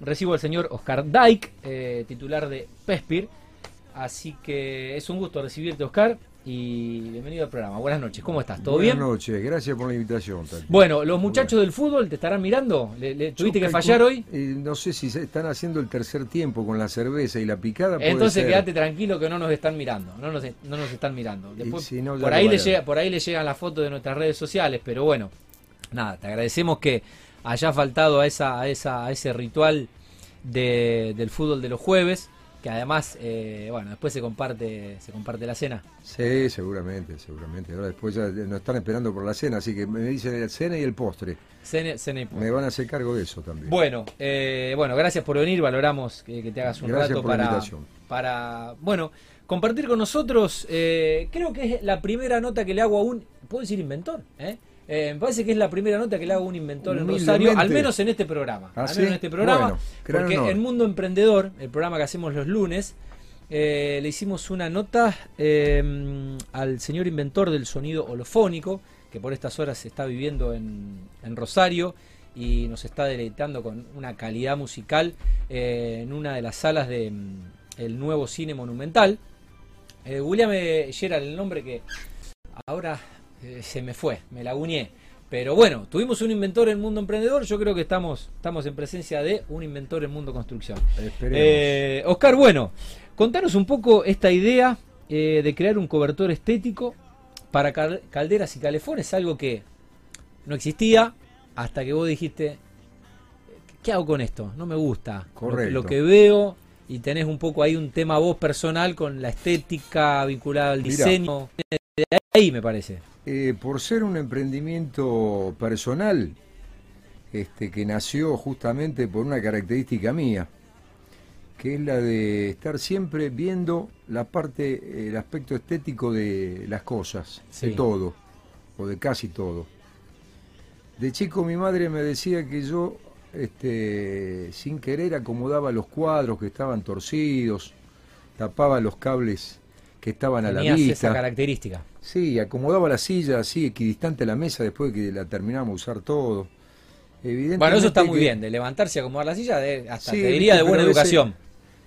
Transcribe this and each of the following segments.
recibo al señor Oscar Dyke, eh, titular de PESPIR. Así que es un gusto recibirte, Oscar, y bienvenido al programa. Buenas noches, ¿cómo estás? ¿Todo Buenas bien? noches, gracias por la invitación. Bueno, los muchachos del fútbol te estarán mirando. ¿Le, le- tuviste que fallar hoy? eh, no sé si se están haciendo el tercer tiempo con la cerveza y la picada. Entonces ser. quédate tranquilo que no nos están mirando, no nos, no nos están mirando. Después, si no, ya por, ahí le llega, por ahí le llegan las fotos de nuestras redes sociales, pero bueno, nada, te agradecemos que haya faltado a, esa, a, esa, a ese ritual de- del fútbol de los jueves, que además, eh, bueno, después se comparte, se comparte la cena. Sí, seguramente, seguramente. Ahora después ya nos están esperando por la cena, así que me dicen el cena y el postre. Cena, cena y Me postre. van a hacer cargo de eso también. Bueno, eh, bueno, gracias por venir, valoramos que, que te hagas un Gracias rato por para, para, bueno, compartir con nosotros, eh, creo que es la primera nota que le hago a un, ¿puedo decir inventor? ¿Eh? Eh, me parece que es la primera nota que le hago a un inventor en. Rosario, al menos en este programa. ¿Ah, al sí? menos en este programa, Bueno, porque en Mundo Emprendedor, el programa que hacemos los lunes, eh, le hicimos una nota eh, al señor inventor del sonido holofónico, que por estas horas se está viviendo en, en Rosario y nos está deleitando con una calidad musical eh, en una de las salas del nuevo cine monumental. William Gerard, el nombre que ahora se me fue, me laguñé. Pero bueno, tuvimos un inventor en Mundo Emprendedor, yo creo que estamos, estamos en presencia de un inventor en Mundo Construcción. Eh, Oscar, bueno, contanos un poco esta idea eh, de crear un cobertor estético para cal- calderas y calefones, algo que no existía hasta que vos dijiste, ¿qué hago con esto? No me gusta lo- Correcto. Lo, que veo y tenés un poco ahí un tema vos personal con la estética vinculada al Mirá. diseño. Ahí me parece. Eh, por ser un emprendimiento personal, este, que nació justamente por una característica mía, que es la de estar siempre viendo la parte, el aspecto estético de las cosas, Sí. de todo, o de casi todo. De chico mi madre me decía que yo, este, sin querer, acomodaba los cuadros que estaban torcidos, tapaba los cables que estaban a la vista. esa característica. Sí, acomodaba la silla así, equidistante a la mesa después de que la terminamos de usar todo. Evidentemente Bueno, eso está muy que- bien, de levantarse y acomodar la silla, de- hasta Sí, te diría de buena veces- educación.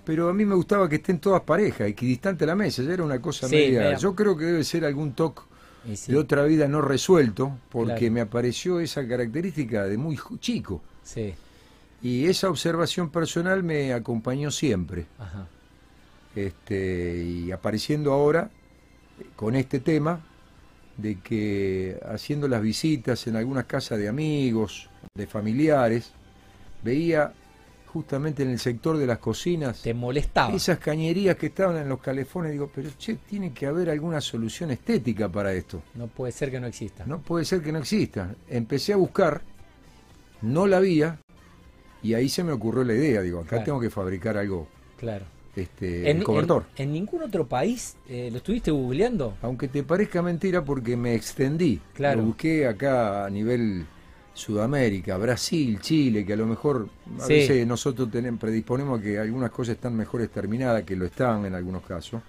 Pero a mí me gustaba que estén todas parejas, equidistante a la mesa, ya era una cosa Sí, media... Yo creo que debe ser algún toque sí, de otra vida no resuelto, porque Claro. me apareció esa característica de muy chico. sí, Y esa observación personal me acompañó siempre. ajá. Este, y apareciendo ahora con este tema de que haciendo las visitas en algunas casas de amigos, de familiares, veía justamente en el sector de las cocinas Te molestaba. esas cañerías que estaban en los calefones, digo, pero che, tiene que haber alguna solución estética para esto. No puede ser que no exista. No puede ser que no exista. Empecé a buscar, no la había, y ahí se me ocurrió la idea, digo, acá Claro. tengo que fabricar algo, Claro. Este, En, el cobertor. en- en ningún otro país eh, lo estuviste googleando. Aunque te parezca mentira porque me extendí. Claro. Lo busqué acá a nivel Sudamérica, Brasil, Chile, que a lo mejor a Sí. veces nosotros tenemos, predisponemos a que algunas cosas están mejores terminadas, que lo están en algunos casos.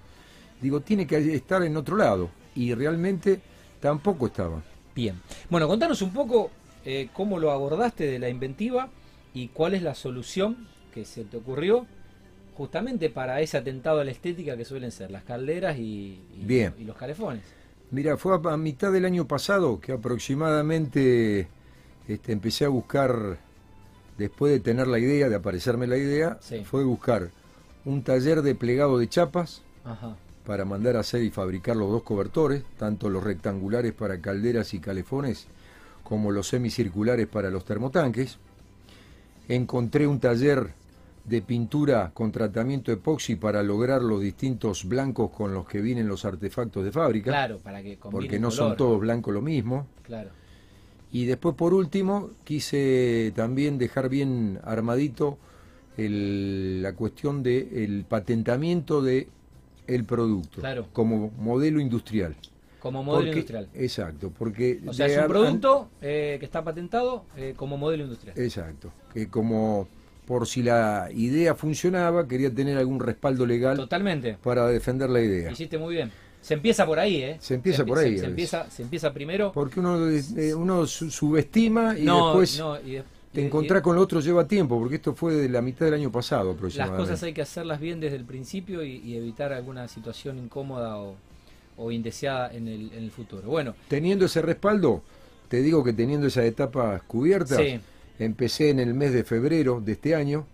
Digo, tiene que estar en otro lado. Y realmente tampoco estaba. Bien. Bueno, contanos un poco eh, cómo lo abordaste de la inventiva y cuál es la solución que se te ocurrió justamente para ese atentado a la estética que suelen ser las calderas y, y- Bien. y los calefones. Mira, fue a, a mitad del año pasado que aproximadamente este, empecé a buscar, después de tener la idea, de aparecerme la idea, Sí. fue buscar un taller de plegado de chapas Ajá. para mandar a hacer y fabricar los dos cobertores, tanto los rectangulares para calderas y calefones como los semicirculares para los termotanques. Encontré un taller de pintura con tratamiento epoxi para lograr los distintos blancos con los que vienen los artefactos de fábrica, Claro, para que porque no color. son todos blancos lo mismo. Claro. Y después, por último, quise también dejar bien armadito el- la cuestión del patentamiento de el producto Claro. como modelo industrial. Como modelo Porque- industrial. Exacto, porque O sea, de es un producto eh, que está patentado eh, como modelo industrial. Exacto, que como por si la idea funcionaba, quería tener algún respaldo legal Totalmente. para defender la idea. Hiciste muy bien. Se empieza por ahí, ¿eh? Se empieza empie- por ahí, Se, empieza, se empieza primero. Porque uno, eh, uno su- subestima y no, después no, y de- te encontrás con lo otro lleva tiempo, porque esto fue de la mitad del año pasado Las aproximadamente. cosas hay que hacerlas bien desde el principio y, y evitar alguna situación incómoda o, o indeseada en el, en el futuro. Bueno, Teniendo ese respaldo, te digo que teniendo esas etapas cubiertas, Sí. Empecé en el mes de febrero de este año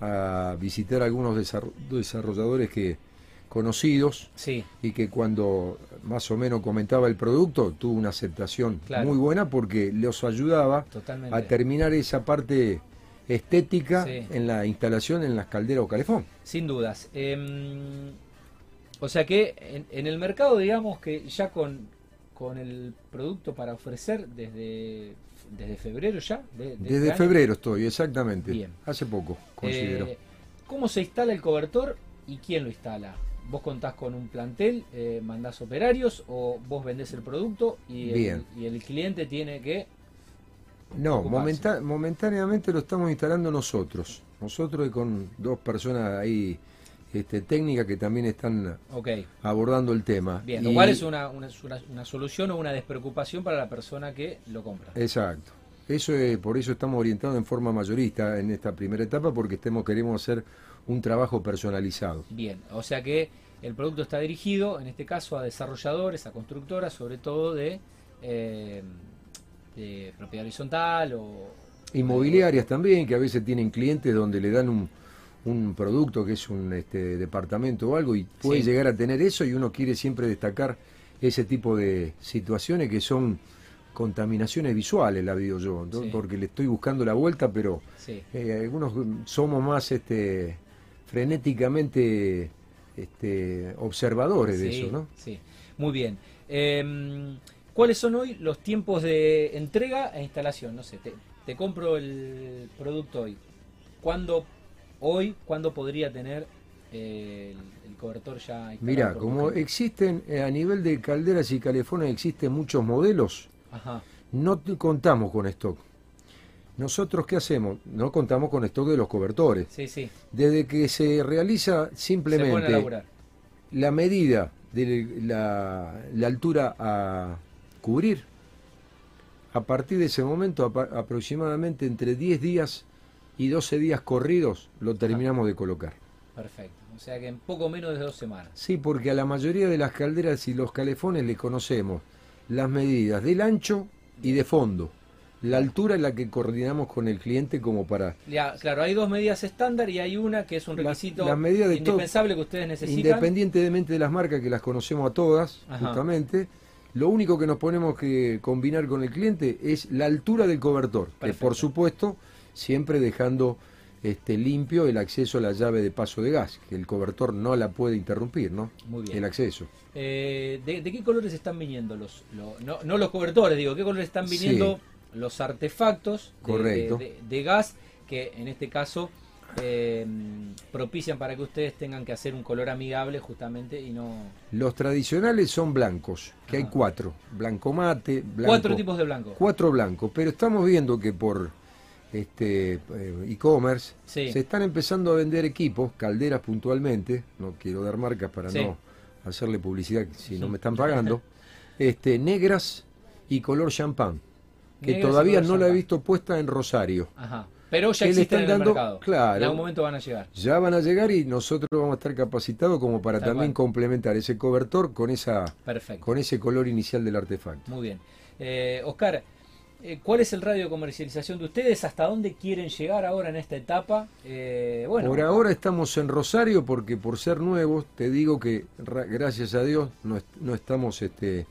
a visitar algunos desarro- desarrolladores que conocidos sí, y que cuando más o menos comentaba el producto tuvo una aceptación Claro. muy buena porque los ayudaba totalmente. a terminar esa parte estética Sí. en la instalación en las calderas o calefón. Sin dudas. Em, o sea que en, en el mercado, digamos que ya con, con el producto para ofrecer desde, desde febrero ya. de- de este Desde año, febrero estoy, exactamente. Bien. Hace poco, considero. eh, ¿Cómo se instala el cobertor y quién lo instala? ¿Vos contás con un plantel, eh, mandás operarios o vos vendés el producto y el, Bien. y el cliente tiene que... No, momenta- momentáneamente lo estamos instalando nosotros. Nosotros y con dos personas ahí este, técnicas que también están abordando el tema. bien. Y- Lo cual es una, una, una- una solución o una despreocupación para la persona que lo compra. Exacto. Eso es, por eso estamos orientados en forma mayorista en esta primera etapa, porque estemos, queremos hacer un trabajo personalizado. Bien, o sea que el producto está dirigido, en este caso, a desarrolladores, a constructoras, sobre todo de, eh, de propiedad horizontal o... Inmobiliarias también, que a veces tienen clientes donde le dan un, un producto que es un este, departamento o algo y puede Sí. llegar a tener eso y uno quiere siempre destacar ese tipo de situaciones que son contaminaciones visuales, la digo yo, ¿no? Sí. porque le estoy buscando la vuelta, pero Sí, eh, algunos somos más este, frenéticamente este, observadores de eso, ¿no? sí. Muy bien. Em, ¿Cuáles son hoy los tiempos de entrega e instalación? No sé, te, te compro el producto hoy. ¿Cuándo, hoy, cuándo podría tener eh, el, el cobertor ya instalado? Mira, como existen eh, a nivel de calderas y calefones existen muchos modelos, Ajá, no contamos con stock. Nosotros, ¿qué hacemos? No contamos con stock de los cobertores. sí, sí. Desde que se realiza simplemente la medida de la, la altura a cubrir, a partir de ese momento, aproximadamente entre 10 días y 12 días corridos, lo terminamos de colocar. Perfecto. O sea que en poco menos de dos semanas. Sí, porque a la mayoría de las calderas y los calefones le conocemos las medidas del ancho y de fondo. La altura es la que coordinamos con el cliente como para... Ya, claro, hay dos medidas estándar y hay una que es un requisito de indispensable que ustedes necesitan. Independientemente de las marcas que las conocemos a todas, Ajá. justamente, lo único que nos ponemos que combinar con el cliente es la altura del cobertor, que por supuesto siempre dejando este, limpio el acceso a la llave de paso de gas, que el cobertor no la puede interrumpir, ¿no? Muy bien. El acceso. Eh, ¿de, de qué colores están viniendo los, lo- no, no los cobertores, digo, qué colores están Sí. viniendo los artefactos de, Correcto. de- de gas que en este caso eh, propician para que ustedes tengan que hacer un color amigable justamente y no Los tradicionales son blancos, que hay cuatro. Blanco mate, blanco... cuatro tipos de blanco. Cuatro blancos, pero estamos viendo que por este eh, e-commerce Sí. se están empezando a vender equipos, calderas puntualmente, no quiero dar marcas para Sí. no hacerle publicidad si no me están pagando, este, negras y color champán, que Negras todavía no la he visto puesta en Rosario. Ajá. Pero ya existen están en el dando- mercado. claro. En algún momento van a llegar. Ya van a llegar y nosotros vamos a estar capacitados como para Tal también cual. complementar ese cobertor con esa Perfecto. con ese color inicial del artefacto. Muy bien. Eh, Oscar, eh, ¿cuál es el radio de comercialización de ustedes? ¿Hasta dónde quieren llegar ahora en esta etapa? Eh, bueno, Por ahora estamos en Rosario porque por ser nuevos, te digo que ra- gracias a Dios no, est- no estamos este,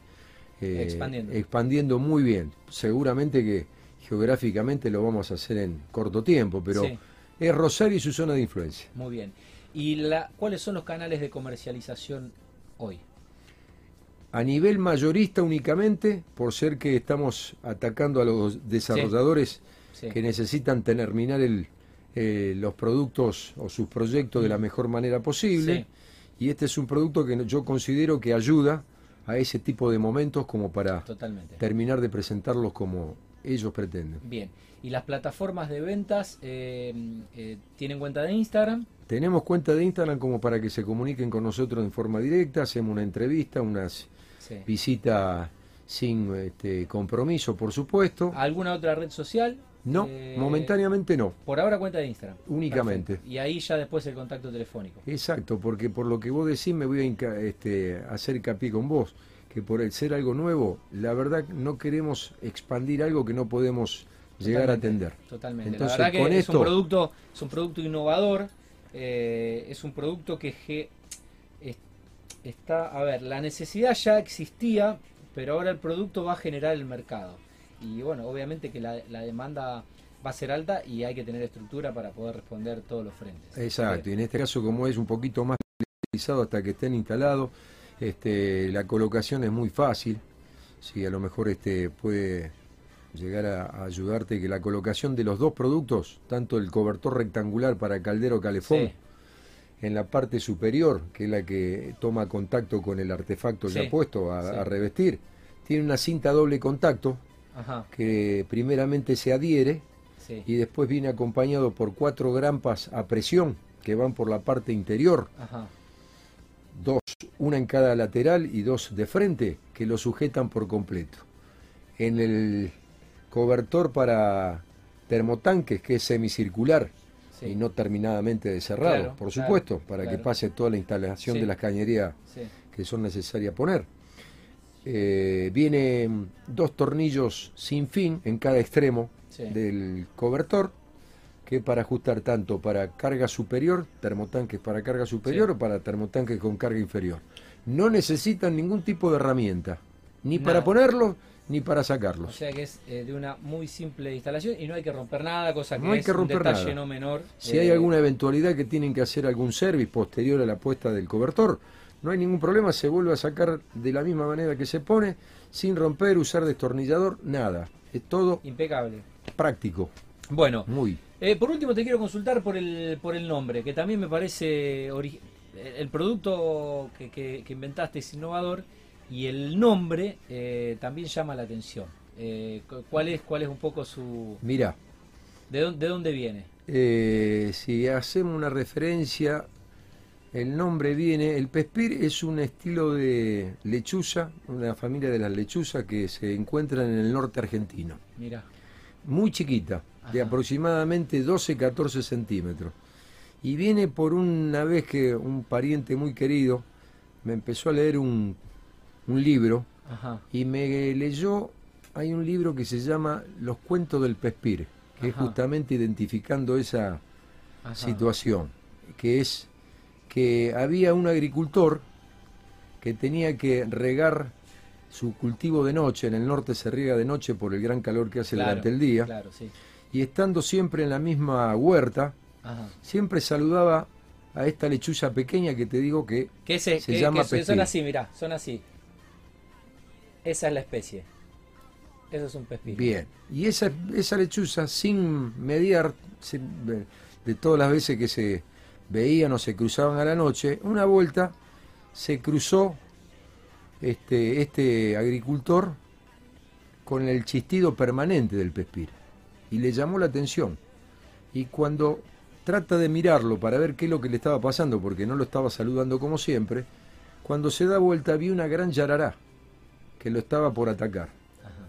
eh, Expandiendo. expandiendo muy bien. Seguramente que geográficamente lo vamos a hacer en corto tiempo, pero Sí. es Rosario y su zona de influencia. Muy bien. ¿Y la, cuáles son los canales de comercialización hoy? A nivel mayorista únicamente, por ser que estamos atacando a los desarrolladores Sí. que necesitan terminar el, eh, los productos o sus proyectos de la mejor manera posible. Y este es un producto que yo considero que ayuda a ese tipo de momentos como para Totalmente. terminar de presentarlos como ellos pretenden. Bien. ¿Y las plataformas de ventas eh, eh, tienen cuenta de Instagram? Tenemos cuenta de Instagram como para que se comuniquen con nosotros en forma directa, hacemos una entrevista, unas Sí. visitas sin este, compromiso, por supuesto. ¿Alguna otra red social? No, Eh, momentáneamente no, Por ahora cuenta de Instagram. únicamente. Perfecto. Y ahí ya después el contacto telefónico. Exacto, porque por lo que vos decís me voy a este, hacer hincapié con vos, que por el ser algo nuevo, la verdad no queremos expandir algo que no podemos llegar a atender. Totalmente. Entonces, la verdad que con es esto- un producto, es un producto innovador, eh, es un producto que es- está, a ver, la necesidad ya existía, pero ahora el producto va a generar el mercado. Y bueno, obviamente que la, la demanda va a ser alta y hay que tener estructura para poder responder todos los frentes. Exacto, y en este caso como es un poquito más utilizado hasta que estén instalados, este, la colocación es muy fácil, si a lo mejor este, puede llegar a, a ayudarte que la colocación de los dos productos, tanto el cobertor rectangular para caldero calefón, Sí. En la parte superior, que es la que toma contacto con el artefacto Sí, ya puesto a, sí. a revestir, tiene una cinta doble contacto Ajá, que primeramente se adhiere sí. y después viene acompañado por cuatro grampas a presión que van por la parte interior, Ajá, dos, una en cada lateral y dos de frente, que lo sujetan por completo. En el cobertor para termotanques, que es semicircular sí. y no terminadamente de cerrado, Claro, por claro, supuesto, para que pase toda la instalación Sí. de las cañerías sí. que son necesarias poner. Eh, vienen dos tornillos sin fin en cada extremo del cobertor, que para ajustar tanto para carga superior, termotanques para carga superior o para termotanques con carga inferior. No necesitan ningún tipo de herramienta, ni para Nada. Ni para O sacarlos. sea que es eh, de una muy simple instalación y no hay que romper nada, cosa que No hay es que un detalle nada. no menor. Si Eh, hay alguna eventualidad que tienen que hacer algún service posterior a la puesta del cobertor, no hay ningún problema, se vuelve a sacar de la misma manera que se pone, sin romper, usar destornillador, nada. Es todo Impecable. práctico, Bueno, muy. eh, por último te quiero consultar por el, por el nombre, que también me parece el producto que, que- que inventaste es innovador y el nombre eh, también llama la atención. Eh, cu- ¿Cuál es cuál es un poco su Mira, de dónde, de dónde viene? eh, si hacemos una referencia, el nombre viene, el pespir es un estilo de lechuza, una familia de las lechuzas que se encuentran en el norte argentino. Mira, muy chiquita, de aproximadamente 12-14 centímetros. Y viene por una vez que un pariente muy querido me empezó a leer un, un libro ajá, y me leyó, hay un libro que se llama Los cuentos del Pespir, que es justamente identificando esa ajá. situación, que es que había un agricultor que tenía que regar su cultivo de noche, en el norte se riega de noche por el gran calor que hace Claro, durante el día, Claro, sí. y estando siempre en la misma huerta, Ajá. siempre saludaba a esta lechuza pequeña que te digo que Que, Se que- llama que son así, mirá, son así. Esa es la especie. Eso es un pespín. bien. Y esa, esa lechuza, sin mediar, de todas las veces que se veían o se cruzaban a la noche, una vuelta se cruzó este, este agricultor con el chistido permanente del pespir y le llamó la atención. Y cuando trata de mirarlo para ver qué es lo que le estaba pasando, porque no lo estaba saludando como siempre, cuando se da vuelta vi una gran yarará que lo estaba por atacar. Ajá.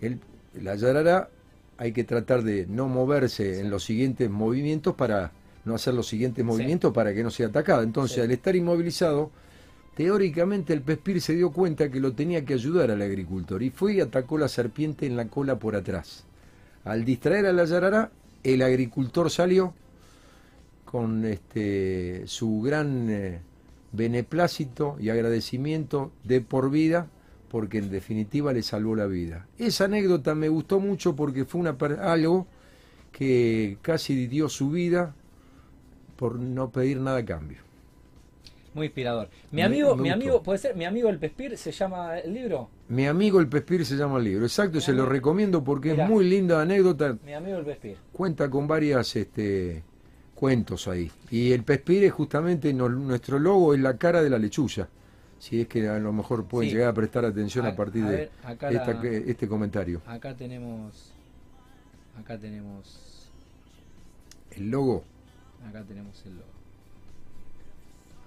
El, la yarará hay que tratar de no moverse en los siguientes movimientos para no hacer los siguientes movimientos para que no sea atacada. Entonces, Sí. al estar inmovilizado, teóricamente el pespir se dio cuenta que lo tenía que ayudar al agricultor y fue y atacó la serpiente en la cola por atrás. Al distraer a la yarará, el agricultor salió con este su gran eh, beneplácito y agradecimiento de por vida porque en definitiva le salvó la vida. Esa anécdota me gustó mucho porque fue una algo que casi dio su vida por no pedir nada a cambio. Muy inspirador. Mi amigo, me mi gustó. amigo, puede ser, mi amigo el Pespir se llama el libro. Mi amigo el Pespir se llama el libro, exacto, Mi se lo recomiendo porque Mirá. es muy linda anécdota, Mi amigo el Pespir. cuenta con varias este, cuentos ahí. Y el Pespir es justamente no- nuestro logo, es la cara de la lechuza. Si es que a lo mejor pueden Sí. llegar a prestar atención a, A- partir a de ver, acá esta- la- que- este comentario. Acá tenemos. Acá tenemos. El logo, Acá tenemos el logo.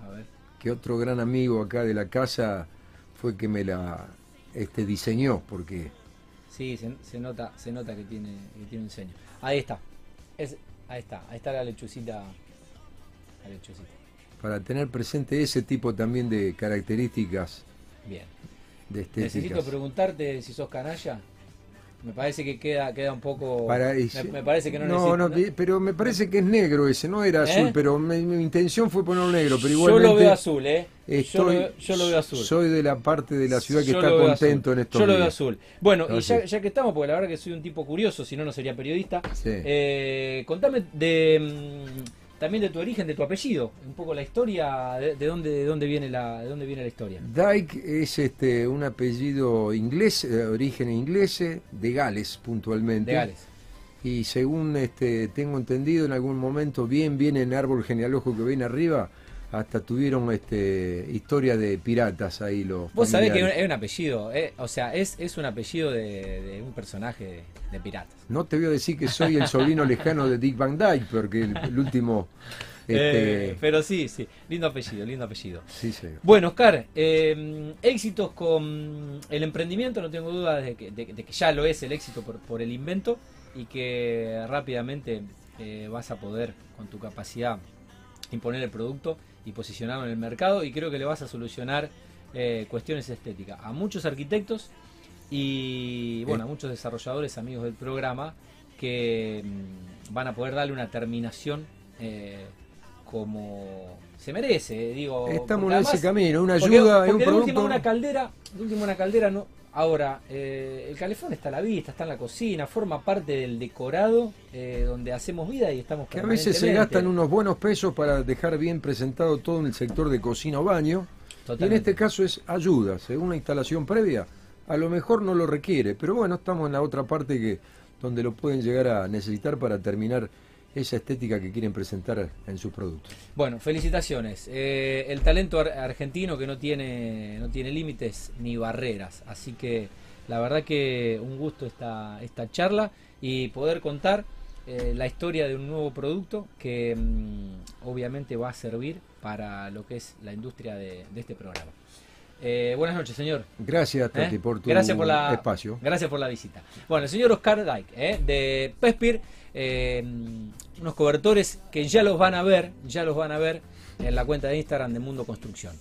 A ver. que otro gran amigo acá de la casa fue que me la este, diseñó, porque Sí, se, se nota, se nota que tiene, que tiene un ceño. Ahí está. Es, ahí está, ahí está la lechucita. La lechucita. Para tener presente ese tipo también de características Bien. de estéticas. Necesito preguntarte si sos canalla. Me parece que queda, queda un poco. Para me, parece que no, no, necesito- no, pero me parece que es negro ese, no era ¿Eh? azul, pero mi, mi intención fue ponerlo negro, pero Yo igualmente lo veo azul, ¿eh? yo, lo, estoy- veo- yo lo veo azul. Soy de la parte de la ciudad que Yo está contento azul. en estos Yo lo veo días. azul. Bueno, y ya que estamos, porque la verdad que soy un tipo curioso, si no, no sería periodista. Sí. Eh, contame de, mm, también de tu origen, de tu apellido, un poco la historia, de, de dónde, de dónde viene la, de dónde viene la historia. Dyke es este un apellido inglés, de origen inglés, de Gales puntualmente. De Gales. Y según este tengo entendido, en algún momento, bien, bien en el árbol genealógico que viene arriba, hasta tuvieron este historia de piratas ahí los. Vos sabés que es un, familiares. apellido, eh, o sea, es, es un apellido de, de un personaje de, de piratas. No te voy a decir que soy el sobrino lejano de Dick Van Dyke, porque el, el último. Este, Eh, pero sí, sí, lindo apellido, lindo apellido. sí, señor. Bueno, Oscar, eh, éxitos con el emprendimiento, no tengo duda de que, de- de que ya lo es el éxito por, por el invento y que rápidamente eh, vas a poder, con tu capacidad, imponer el producto y posicionarlo en el mercado y creo que le vas a solucionar eh, cuestiones estéticas a muchos arquitectos y bueno, a muchos desarrolladores amigos del programa que mm, van a poder darle una terminación eh, como se merece, eh, digo. Estamos porque en ese camino, una porque- ayuda, un porque de última producto. una caldera, de última una caldera no. Ahora, eh, el calefón está a la vista, está en la cocina, forma parte del decorado eh, donde hacemos vida y estamos Que a veces se gastan unos buenos pesos para dejar bien presentado todo en el sector de cocina o baño. Y en Totalmente. este caso es ayuda, según una instalación previa, a lo mejor no lo requiere, pero bueno, estamos en la otra parte que donde lo pueden llegar a necesitar para terminar esa estética que quieren presentar en sus productos. Bueno, felicitaciones. Eh, el talento ar- argentino que no tiene, no tiene límites ni barreras. Así que la verdad que un gusto esta, esta charla y poder contar eh, la historia de un nuevo producto que mm, obviamente va a servir para lo que es la industria de, de este programa. Eh, buenas noches, señor. Gracias, Tati, ¿Eh? por tu Gracias por la, espacio. Gracias por la visita. Bueno, el señor Oscar Dyke, ¿eh? de Pespir, eh, unos cobertores que ya los van a ver, ya los van a ver en la cuenta de Instagram de Mundo Construcción.